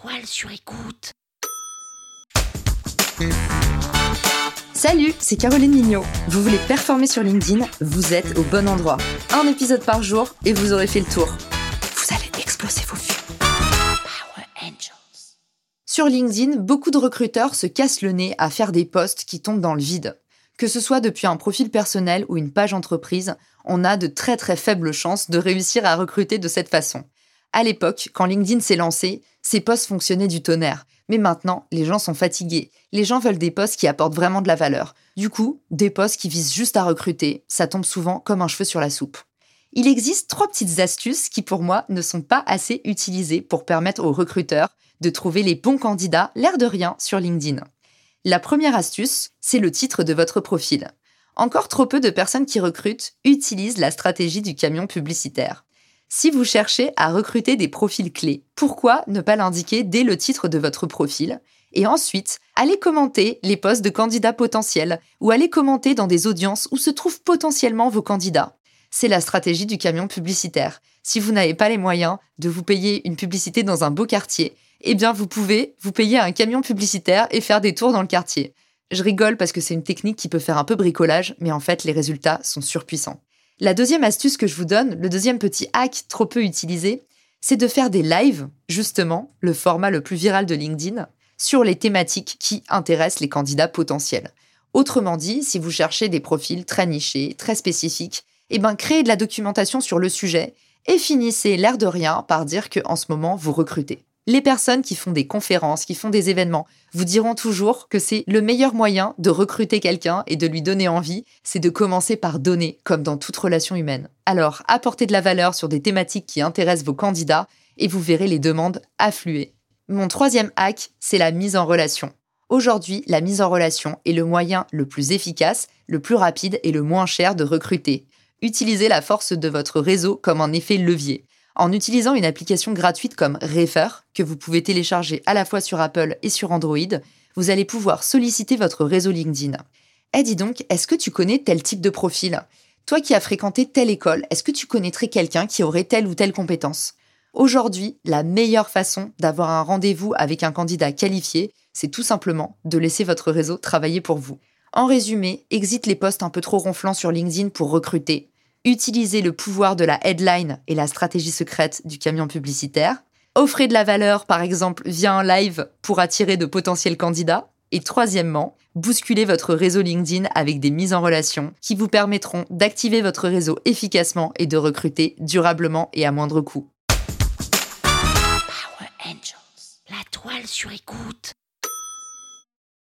toile sur écoute. Salut, c'est Caroline Mignot. Vous voulez performer sur LinkedIn Vous êtes au bon endroit. Un épisode par jour et vous aurez fait le tour. Vous allez exploser vos vues. Power Angels. Sur LinkedIn, beaucoup de recruteurs se cassent le nez à faire des posts qui tombent dans le vide. Que ce soit depuis un profil personnel ou une page entreprise, on a de très très faibles chances de réussir à recruter de cette façon. À l'époque, quand LinkedIn s'est lancé, ces posts fonctionnaient du tonnerre. Mais maintenant, les gens sont fatigués. Les gens veulent des postes qui apportent vraiment de la valeur. Du coup, des postes qui visent juste à recruter, ça tombe souvent comme un cheveu sur la soupe. Il existe trois petites astuces qui, pour moi, ne sont pas assez utilisées pour permettre aux recruteurs de trouver les bons candidats, l'air de rien, sur LinkedIn. La première astuce, c'est le titre de votre profil. Encore trop peu de personnes qui recrutent utilisent la stratégie du camion publicitaire. Si vous cherchez à recruter des profils clés, pourquoi ne pas l'indiquer dès le titre de votre profil Et ensuite, allez commenter les postes de candidats potentiels ou allez commenter dans des audiences où se trouvent potentiellement vos candidats. C'est la stratégie du camion publicitaire. Si vous n'avez pas les moyens de vous payer une publicité dans un beau quartier, eh bien vous pouvez vous payer un camion publicitaire et faire des tours dans le quartier. Je rigole parce que c'est une technique qui peut faire un peu bricolage, mais en fait les résultats sont surpuissants. La deuxième astuce que je vous donne, le deuxième petit hack trop peu utilisé, c'est de faire des lives, justement, le format le plus viral de LinkedIn, sur les thématiques qui intéressent les candidats potentiels. Autrement dit, si vous cherchez des profils très nichés, très spécifiques, eh ben créez de la documentation sur le sujet et finissez l'air de rien par dire que en ce moment vous recrutez. Les personnes qui font des conférences, qui font des événements, vous diront toujours que c'est le meilleur moyen de recruter quelqu'un et de lui donner envie, c'est de commencer par donner, comme dans toute relation humaine. Alors, apportez de la valeur sur des thématiques qui intéressent vos candidats et vous verrez les demandes affluer. Mon troisième hack, c'est la mise en relation. Aujourd'hui, la mise en relation est le moyen le plus efficace, le plus rapide et le moins cher de recruter. Utilisez la force de votre réseau comme un effet levier en utilisant une application gratuite comme Refer, que vous pouvez télécharger à la fois sur Apple et sur Android, vous allez pouvoir solliciter votre réseau LinkedIn. Eh dis donc, est-ce que tu connais tel type de profil? Toi qui as fréquenté telle école, est-ce que tu connaîtrais quelqu'un qui aurait telle ou telle compétence? Aujourd'hui, la meilleure façon d'avoir un rendez-vous avec un candidat qualifié, c'est tout simplement de laisser votre réseau travailler pour vous. En résumé, exit les postes un peu trop ronflants sur LinkedIn pour recruter, utilisez le pouvoir de la headline et la stratégie secrète du camion publicitaire, offrez de la valeur par exemple via un live pour attirer de potentiels candidats, et troisièmement, bousculez votre réseau LinkedIn avec des mises en relation qui vous permettront d'activer votre réseau efficacement et de recruter durablement et à moindre coût. Power Angels. La toile sur écoute.